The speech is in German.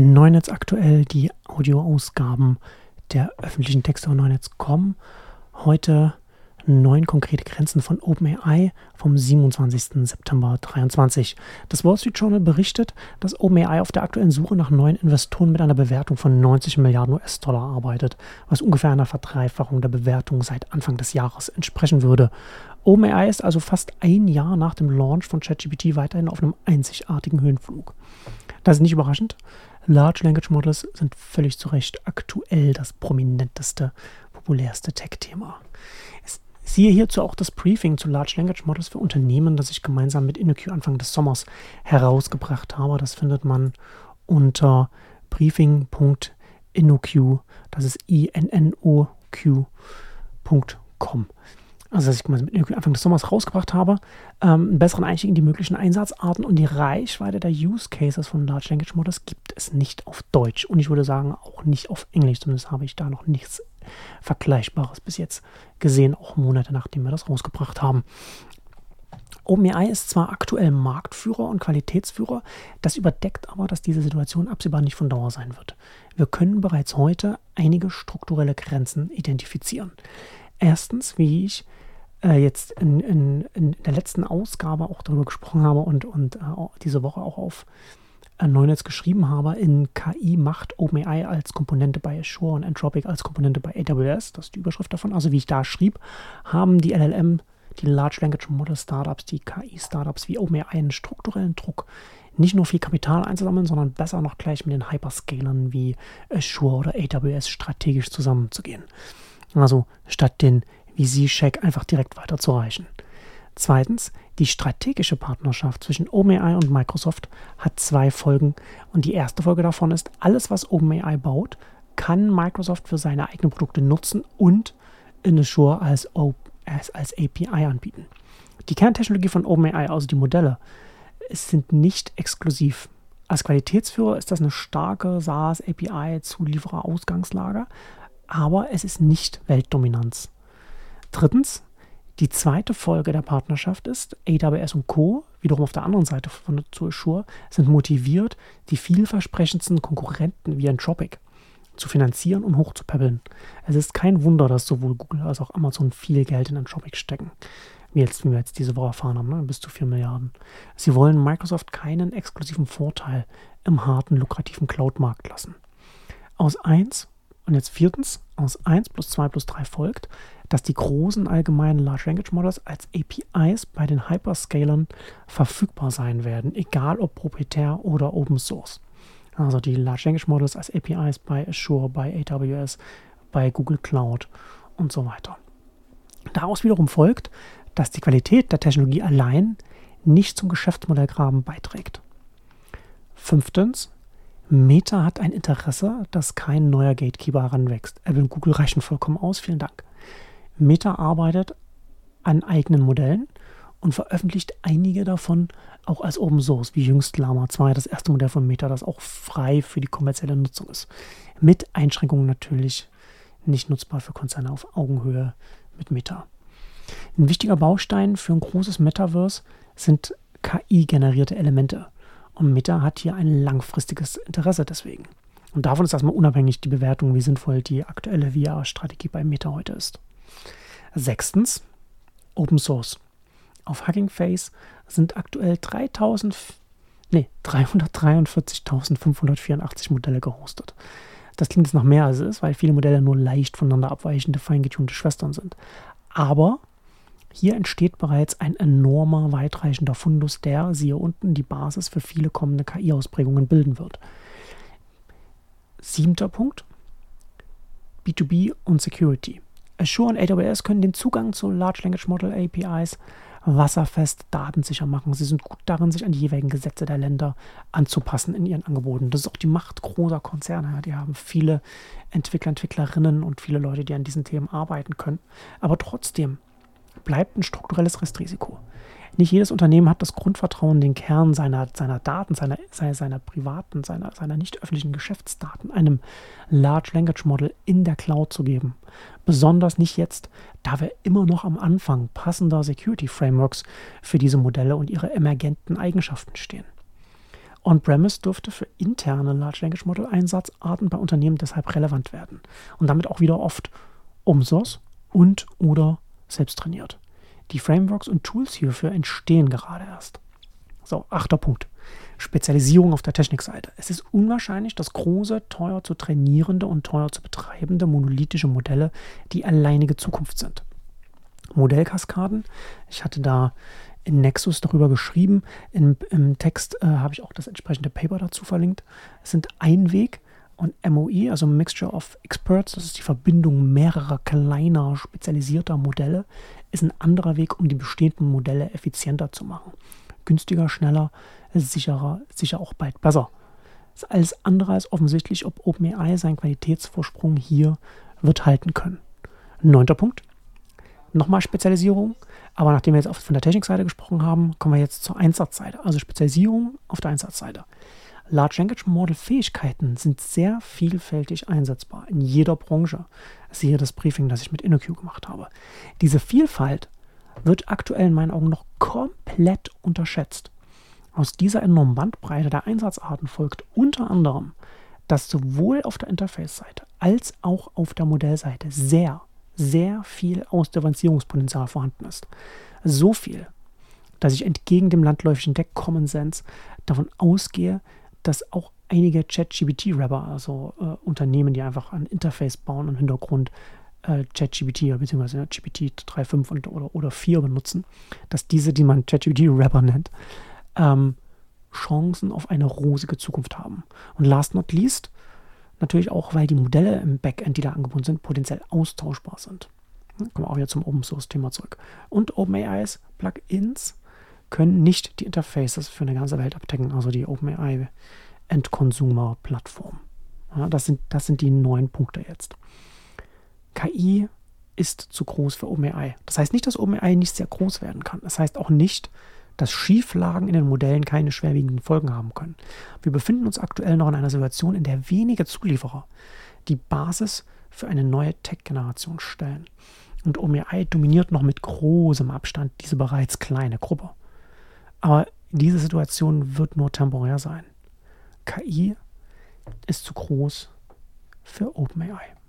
Neunetz aktuell die Audioausgaben der öffentlichen Texte auf Neunetz.com. Heute neun konkrete Grenzen von OpenAI vom 27. September 2023. Das Wall Street Journal berichtet, dass OpenAI auf der aktuellen Suche nach neuen Investoren mit einer Bewertung von 90 Milliarden US-Dollar arbeitet, was ungefähr einer Verdreifachung der Bewertung seit Anfang des Jahres entsprechen würde. OpenAI ist also fast ein Jahr nach dem Launch von ChatGPT weiterhin auf einem einzigartigen Höhenflug. Das ist nicht überraschend. Large Language Models sind völlig zu Recht aktuell das prominenteste, populärste Tech-Thema. Siehe hierzu auch das Briefing zu Large Language Models für Unternehmen, das ich gemeinsam mit InnoQ Anfang des Sommers herausgebracht habe. Das findet man unter briefing.innoq, das ist i-n-n-o-q.com also dass ich mit Anfang des Sommers rausgebracht habe, ähm, einen besseren Einstieg in die möglichen Einsatzarten und die Reichweite der Use Cases von Large Language Models gibt es nicht auf Deutsch. Und ich würde sagen auch nicht auf Englisch, zumindest habe ich da noch nichts Vergleichbares bis jetzt gesehen, auch Monate nachdem wir das rausgebracht haben. OpenAI ist zwar aktuell Marktführer und Qualitätsführer, das überdeckt aber, dass diese Situation absehbar nicht von Dauer sein wird. Wir können bereits heute einige strukturelle Grenzen identifizieren. Erstens, wie ich äh, jetzt in, in, in, der letzten Ausgabe auch darüber gesprochen habe und, und äh, diese Woche auch auf äh, Neunetz geschrieben habe, in KI macht OpenAI als Komponente bei Azure und Anthropic als Komponente bei AWS, das ist die Überschrift davon, also wie ich da schrieb, haben die LLM, die Large Language Model Startups, die KI-Startups wie OpenAI einen strukturellen Druck, nicht nur viel Kapital einzusammeln, sondern besser noch gleich mit den Hyperscalern wie Azure oder AWS strategisch zusammenzugehen. Also statt den VC-Check einfach direkt weiterzureichen. Zweitens, die strategische Partnerschaft zwischen OpenAI und Microsoft hat zwei Folgen und die erste Folge davon ist, alles was OpenAI baut, kann Microsoft für seine eigenen Produkte nutzen und in Azure als, als, als API anbieten. Die Kerntechnologie von OpenAI, also die Modelle, sind nicht exklusiv. Als Qualitätsführer ist das eine starke SaaS-API-Zulieferer-Ausgangslage, aber es ist nicht Weltdominanz. Drittens, die zweite Folge der Partnerschaft ist, AWS und Co., wiederum auf der anderen Seite von zu Azure, sind motiviert, die vielversprechendsten Konkurrenten wie Anthropic zu finanzieren und hochzupäppeln. Es ist kein Wunder, dass sowohl Google als auch Amazon viel Geld in Anthropic stecken. Wie, jetzt, wie wir jetzt diese Woche erfahren haben, ne? bis zu 4 Milliarden. Sie wollen Microsoft keinen exklusiven Vorteil im harten, lukrativen Cloud-Markt lassen. Aus 1 und jetzt viertens, aus 1 plus 2 plus 3 folgt, dass die großen allgemeinen Large Language Models als APIs bei den Hyperscalern verfügbar sein werden, egal ob proprietär oder Open Source. Also die Large Language Models als APIs bei Azure, bei AWS, bei Google Cloud und so weiter. Daraus wiederum folgt, dass die Qualität der Technologie allein nicht zum Geschäftsmodellgraben beiträgt. Fünftens, Meta hat ein Interesse, dass kein neuer Gatekeeper heranwächst. Apple und Google reichen vollkommen aus. Vielen Dank. Meta arbeitet an eigenen Modellen und veröffentlicht einige davon auch als Open Source, wie jüngst Lama 2, das erste Modell von Meta, das auch frei für die kommerzielle Nutzung ist. Mit Einschränkungen natürlich nicht nutzbar für Konzerne auf Augenhöhe mit Meta. Ein wichtiger Baustein für ein großes Metaverse sind KI-generierte Elemente. Und Meta hat hier ein langfristiges Interesse deswegen. Und davon ist erstmal unabhängig die Bewertung, wie sinnvoll die aktuelle VR-Strategie bei Meta heute ist. Sechstens, Open Source. Auf Hugging Face sind aktuell 3000, nee, 343.584 Modelle gehostet. Das klingt jetzt noch mehr als es ist, weil viele Modelle nur leicht voneinander abweichende, feingetunte Schwestern sind. Aber hier entsteht bereits ein enormer, weitreichender Fundus, der, siehe unten, die Basis für viele kommende KI-Ausprägungen bilden wird. Siebter Punkt: B2B und Security. Azure und AWS können den Zugang zu Large Language Model APIs wasserfest datensicher machen. Sie sind gut darin, sich an die jeweiligen Gesetze der Länder anzupassen in ihren Angeboten. Das ist auch die Macht großer Konzerne. Die haben viele Entwickler, Entwicklerinnen und viele Leute, die an diesen Themen arbeiten können. Aber trotzdem bleibt ein strukturelles Restrisiko. Nicht jedes Unternehmen hat das Grundvertrauen, den Kern seiner, seiner Daten, seiner, seiner privaten, seiner, seiner nicht öffentlichen Geschäftsdaten einem Large Language Model in der Cloud zu geben. Besonders nicht jetzt, da wir immer noch am Anfang passender Security Frameworks für diese Modelle und ihre emergenten Eigenschaften stehen. On-Premise dürfte für interne Large Language Model Einsatzarten bei Unternehmen deshalb relevant werden und damit auch wieder oft Source und oder selbst trainiert. Die Frameworks und Tools hierfür entstehen gerade erst. So, achter Punkt. Spezialisierung auf der Technikseite. Es ist unwahrscheinlich, dass große, teuer zu trainierende und teuer zu betreibende monolithische Modelle die alleinige Zukunft sind. Modellkaskaden, ich hatte da in Nexus darüber geschrieben, in, im Text äh, habe ich auch das entsprechende Paper dazu verlinkt. Es sind ein Weg und MOE, also Mixture of Experts, das ist die Verbindung mehrerer kleiner, spezialisierter Modelle, ist ein anderer Weg, um die bestehenden Modelle effizienter zu machen. Günstiger, schneller, sicherer, sicher auch bald besser. Das ist alles andere als offensichtlich, ob OpenAI seinen Qualitätsvorsprung hier wird halten können. Neunter Punkt. Nochmal Spezialisierung. Aber nachdem wir jetzt von der Technikseite gesprochen haben, kommen wir jetzt zur Einsatzseite. Also Spezialisierung auf der Einsatzseite. Large Language Model Fähigkeiten sind sehr vielfältig einsetzbar in jeder Branche. Siehe das Briefing, das ich mit InnoQ gemacht habe. Diese Vielfalt wird aktuell in meinen Augen noch komplett unterschätzt. Aus dieser enormen Bandbreite der Einsatzarten folgt unter anderem, dass sowohl auf der Interface-Seite als auch auf der Modellseite sehr, sehr viel Ausdifferenzierungspotenzial vorhanden ist. So viel, dass ich entgegen dem landläufigen Deck Common Sense davon ausgehe, dass auch einige ChatGPT-Rapper, also äh, Unternehmen, die einfach ein Interface bauen im Hintergrund äh, ChatGPT bzw. GPT 3.5 und, oder, oder 4 benutzen, dass diese, die man ChatGPT-Rapper nennt, ähm, Chancen auf eine rosige Zukunft haben. Und last not least, natürlich auch, weil die Modelle im Backend, die da angebunden sind, potenziell austauschbar sind. Kommen wir auch wieder zum Open Source Thema zurück. Und OpenAIs Plugins können nicht die Interfaces für eine ganze Welt abdecken, also die OpenAI End-Consumer-Plattform. Ja, das, sind, das sind die neun Punkte jetzt. KI ist zu groß für OpenAI. Das heißt nicht, dass OpenAI nicht sehr groß werden kann. Das heißt auch nicht, dass Schieflagen in den Modellen keine schwerwiegenden Folgen haben können. Wir befinden uns aktuell noch in einer Situation, in der wenige Zulieferer die Basis für eine neue Tech-Generation stellen. Und OpenAI dominiert noch mit großem Abstand diese bereits kleine Gruppe. Aber diese Situation wird nur temporär sein. KI ist zu groß für OpenAI.